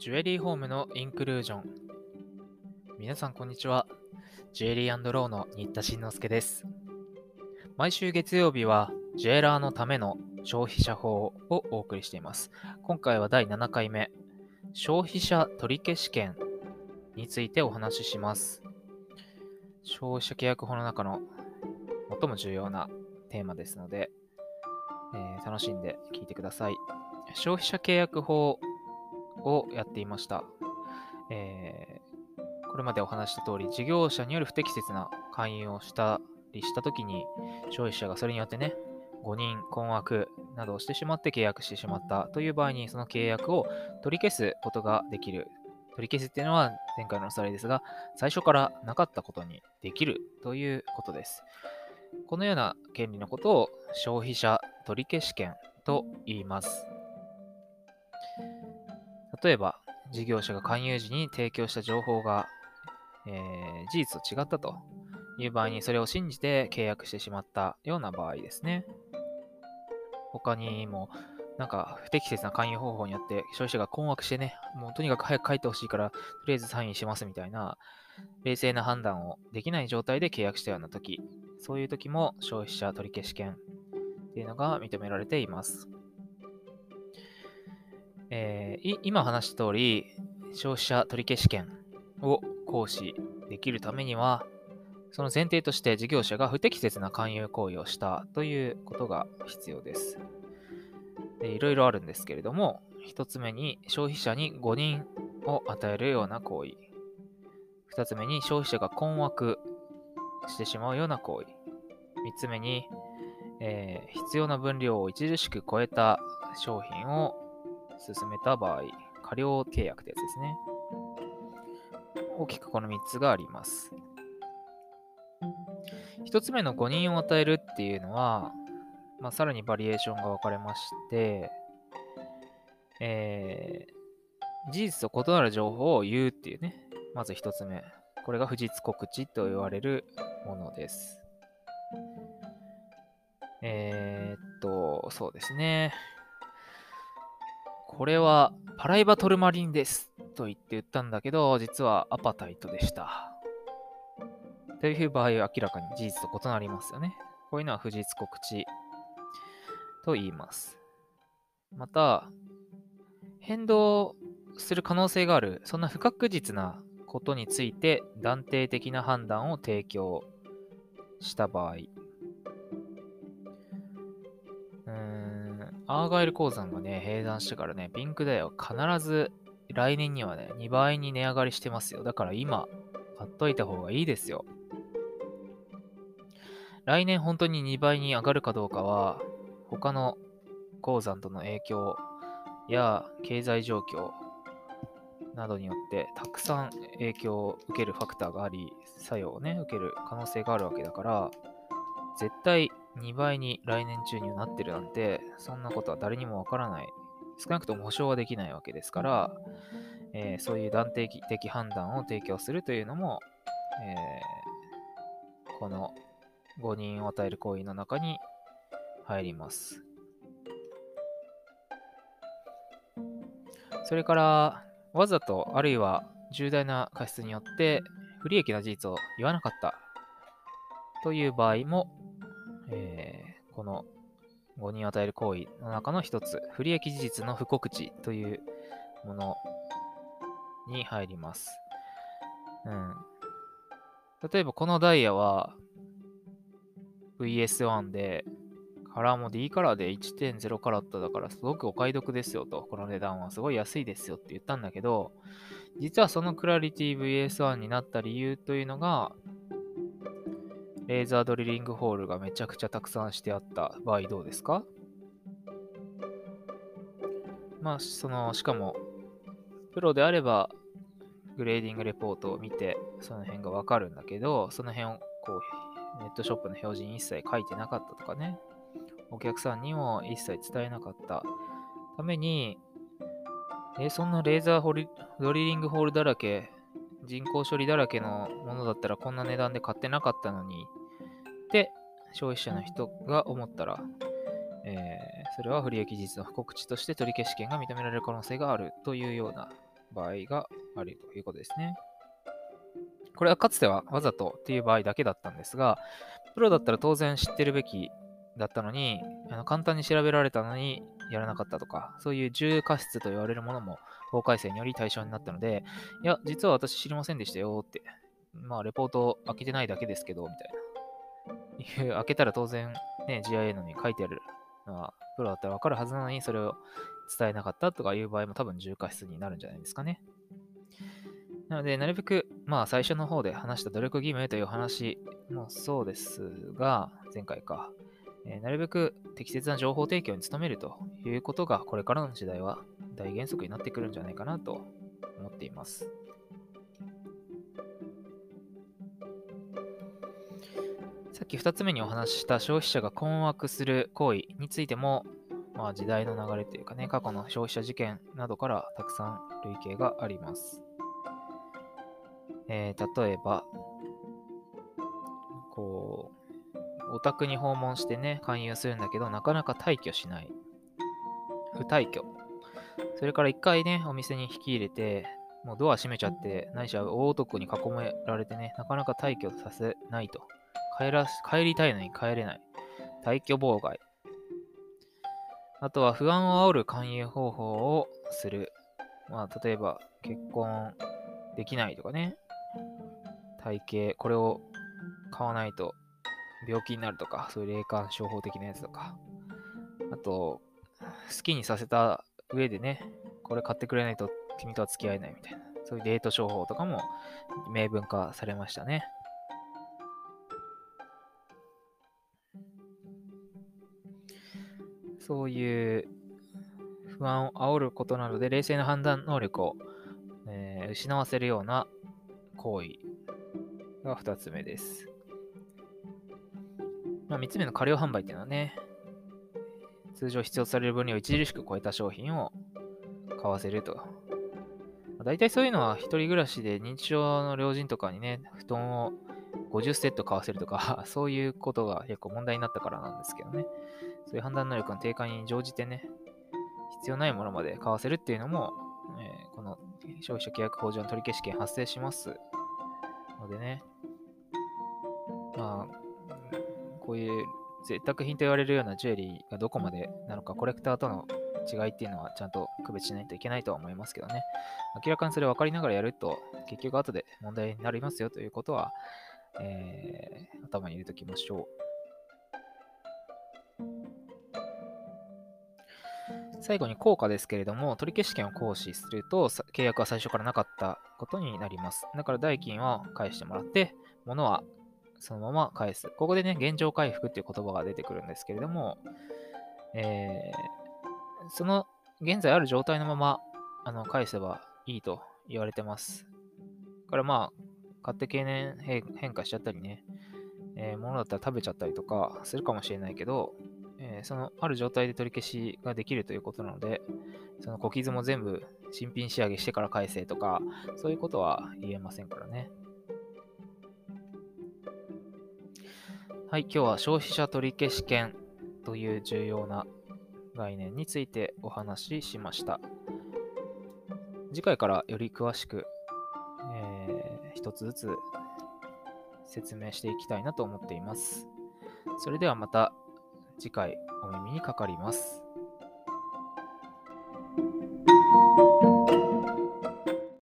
ジュエリーホームのインクルージョン。皆さん、こんにちは。ジュエリーローの新田慎之介です。毎週月曜日は、ジュエラーのための消費者法をお送りしています。今回は第7回目、消費者取消権についてお話しします。消費者契約法の中の最も重要なテーマですので、えー、楽しんで聞いてください。消費者契約法をやっていました。えー、これまでお話した通り、事業者による不適切な勧誘をしたりしたときに、消費者がそれによってね、誤認、困惑などをしてしまって契約してしまったという場合に、その契約を取り消すことができる。取り消すっていうのは前回のおさらいですが、最初からなかったことにできるということです。このような権利のことを消費者取消権と言います。例えば、事業者が勧誘時に提供した情報が、えー、事実と違ったという場合にそれを信じて契約してしまったような場合ですね。他にも、なんか不適切な勧誘方法によって消費者が困惑してね、もうとにかく早く帰ってほしいから、とりあえずサインしますみたいな、冷静な判断をできない状態で契約したような時、そういう時も消費者取消権っていうのが認められています。えー、今話した通り、消費者取消権を行使できるためには、その前提として事業者が不適切な勧誘行為をしたということが必要です。でいろいろあるんですけれども、1つ目に消費者に誤認を与えるような行為。2つ目に消費者が困惑してしまうような行為。3つ目に、えー、必要な分量を著しく超えた商品を進めた場合、過料契約ってやつですね。大きくこの3つがあります。1つ目の誤認を与えるっていうのは、まあ、さらにバリエーションが分かれまして、えー、事実と異なる情報を言うっていうね、まず1つ目。これが不実告知と言われるものです。えー、っと、そうですね。これはパライバトルマリンですと言って言ったんだけど、実はアパタイトでした。という場合は明らかに事実と異なりますよね。こういうのは不実告知と言います。また、変動する可能性がある、そんな不確実なことについて断定的な判断を提供した場合、アーガイル鉱山がね、閉山してからね、ピンクダイヤは必ず来年にはね、2倍に値上がりしてますよ。だから今、買っといた方がいいですよ。来年本当に2倍に上がるかどうかは、他の鉱山との影響や経済状況などによってたくさん影響を受けるファクターがあり、作用をね、受ける可能性があるわけだから、絶対2倍に来年中になってるなんて、そんなことは誰にもわからない。少なくとも保証はできないわけですから、えー、そういう断定的判断を提供するというのも、えー、この誤認を与える行為の中に入ります。それから、わざとあるいは重大な過失によって不利益な事実を言わなかったという場合もえー、この誤認を与える行為の中の一つ、不利益事実の不告知というものに入ります。うん。例えばこのダイヤは VS1 で、カラーも D カラーで1.0カラットだからすごくお買い得ですよと、この値段はすごい安いですよって言ったんだけど、実はそのクラリティ VS1 になった理由というのが、レーザードリリングホールがめちゃくちゃたくさんしてあった。場合どうですか？まあ、その、しかも、プロであれば、グレーディングレポートを見て、その辺がわかるんだけど、その辺を、こう、ネットショップの表示に一切書いてなかったとかね、お客さんにも一切伝えなかった。ために、え、そんなレーザーホリドリリングホールだらけ、人工処理だらけのものだったらこんな値段で買ってなかったのにって消費者の人が思ったら、えー、それは不利益事実の不告知として取り消し権が認められる可能性があるというような場合があるということですね。これはかつてはわざとっていう場合だけだったんですが、プロだったら当然知ってるべきだったのに、あの簡単に調べられたのにやらなかったとか、そういう重過失と言われるものも法改正により対象になったので、いや、実は私知りませんでしたよって、まあ、レポート開けてないだけですけど、みたいな。開けたら当然、ね、GIA のに書いてあるのは、プロだったらわかるはずなのに、それを伝えなかったとかいう場合も多分重過失になるんじゃないですかね。なので、なるべく、まあ、最初の方で話した努力義務という話もそうですが、前回か、えー、なるべく適切な情報提供に努めるということが、これからの時代は大原則になってくるんじゃないかなと思っています。さっき2つ目にお話しした消費者が困惑する行為についても、まあ、時代の流れというかね、過去の消費者事件などからたくさん類型があります。えー、例えば、こう、お宅に訪問してね、勧誘するんだけど、なかなか退去しない。不退去。それから一回ね、お店に引き入れて、もうドア閉めちゃって、ないしは大男に囲められてね、なかなか退去させないと。帰ら帰りたいのに帰れない。退去妨害。あとは不安を煽る勧誘方法をする。まあ、例えば、結婚できないとかね。体型、これを買わないと病気になるとか、そういう霊感商法的なやつとか、あと、好きにさせた上でね、これ買ってくれないと君とは付き合えないみたいな、そういうデート商法とかも明文化されましたね。そういう不安を煽ることなどで冷静な判断能力を、えー、失わせるような行為が2つ目です。まあ、3つ目の過料販売っていうのはね、通常必要される分量を著しく超えた商品を買わせると。まあ、大体そういうのは一人暮らしで認知症の老人とかにね、布団を50セット買わせるとか、そういうことが結構問題になったからなんですけどね。そういう判断能力の低下に乗じてね、必要ないものまで買わせるっていうのも、えー、この消費者契約法上の取り消し権発生しますのでね、まあ、こういう贅沢品と言われるようなジュエリーがどこまでなのか、コレクターとの違いっていうのはちゃんと区別しないといけないとは思いますけどね。明らかにそれ分かりながらやると、結局後で問題になりますよということは、えー、頭に入れておきましょう。最後に効果ですけれども、取消権を行使すると、契約は最初からなかったことになります。だから代金は返してもらって、物はそのまま返す。ここでね、現状回復っていう言葉が出てくるんですけれども、えー、その現在ある状態のままあの返せばいいと言われてます。だからまあ、買って経年変化しちゃったりね、えー、物だったら食べちゃったりとかするかもしれないけど、えー、そのある状態で取り消しができるということなので、その小傷も全部新品仕上げしてから返せとか、そういうことは言えませんからね。はい、今日は消費者取消権という重要な概念についてお話ししました。次回からより詳しく、えー、一つずつ説明していきたいなと思っています。それではまた次回お耳にかかります。